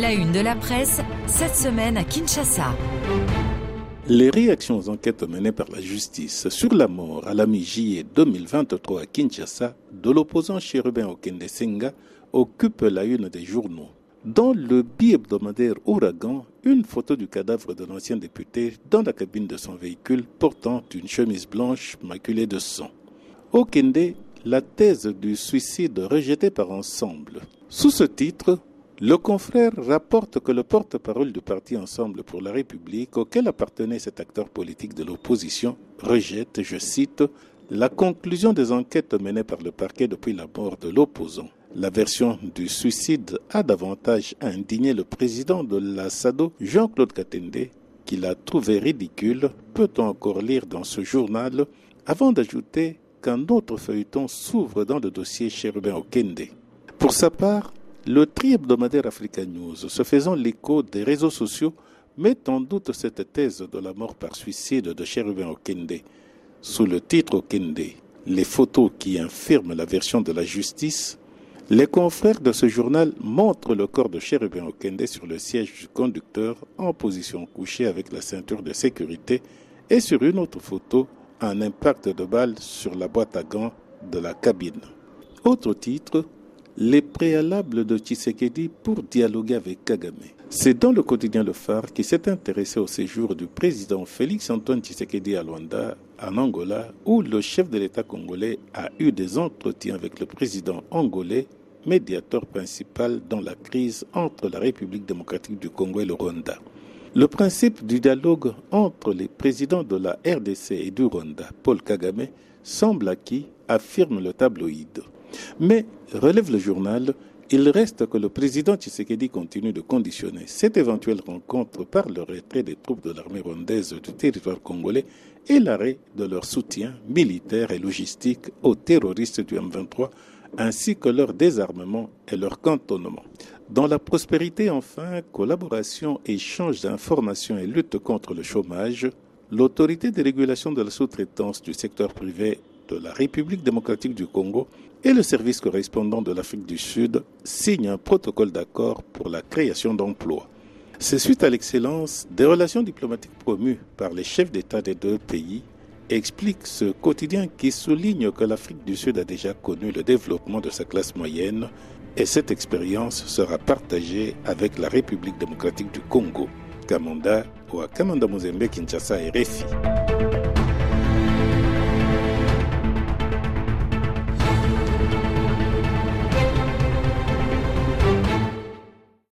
La une de la presse, cette semaine à Kinshasa. Les réactions aux enquêtes menées par la justice sur la mort à la mi-juillet 2023 à Kinshasa de l'opposant chérubin Okende Senga occupent la une des journaux. Dans le bi-hebdomadaire Ouragan, une photo du cadavre de l'ancien député dans la cabine de son véhicule portant une chemise blanche maculée de sang. Okende, la thèse du suicide rejetée par Ensemble. Sous ce titre, le confrère rapporte que le porte-parole du parti Ensemble pour la République, auquel appartenait cet acteur politique de l'opposition, rejette, je cite, la conclusion des enquêtes menées par le parquet depuis la mort de l'opposant. La version du suicide a davantage indigné le président de la SADO, Jean-Claude Katende, qui l'a trouvé ridicule, peut-on encore lire dans ce journal, avant d'ajouter qu'un autre feuilleton s'ouvre dans le dossier Cherubin Okende. Pour sa part, le tri-hebdomadaire Africa News, se faisant l'écho des réseaux sociaux, met en doute cette thèse de la mort par suicide de Cherubin Okende. Sous le titre Okende, les photos qui infirment la version de la justice, les confrères de ce journal montrent le corps de Cherubin Okende sur le siège du conducteur en position couchée avec la ceinture de sécurité et sur une autre photo, un impact de balle sur la boîte à gants de la cabine. Autre titre, les préalables de Tshisekedi pour dialoguer avec Kagame. C'est dans le quotidien Le Phare qui s'est intéressé au séjour du président Félix Antoine Tshisekedi à Luanda, en Angola, où le chef de l'État congolais a eu des entretiens avec le président angolais, médiateur principal dans la crise entre la République démocratique du Congo et le Rwanda. Le principe du dialogue entre les présidents de la RDC et du Rwanda, Paul Kagame, semble acquis, affirme le tabloïd. Mais, relève le journal, il reste que le président Tshisekedi continue de conditionner cette éventuelle rencontre par le retrait des troupes de l'armée rwandaise du territoire congolais et l'arrêt de leur soutien militaire et logistique aux terroristes du M23 ainsi que leur désarmement et leur cantonnement. Dans la prospérité, enfin, collaboration, échange d'informations et lutte contre le chômage, l'autorité de régulation de la sous-traitance du secteur privé de la République démocratique du Congo et le service correspondant de l'Afrique du Sud signent un protocole d'accord pour la création d'emplois. C'est suite à l'excellence des relations diplomatiques promues par les chefs d'État des deux pays explique ce quotidien qui souligne que l'Afrique du Sud a déjà connu le développement de sa classe moyenne et cette expérience sera partagée avec la République démocratique du Congo. Kamanda ou Kamanda Mozembe Kinshasa et.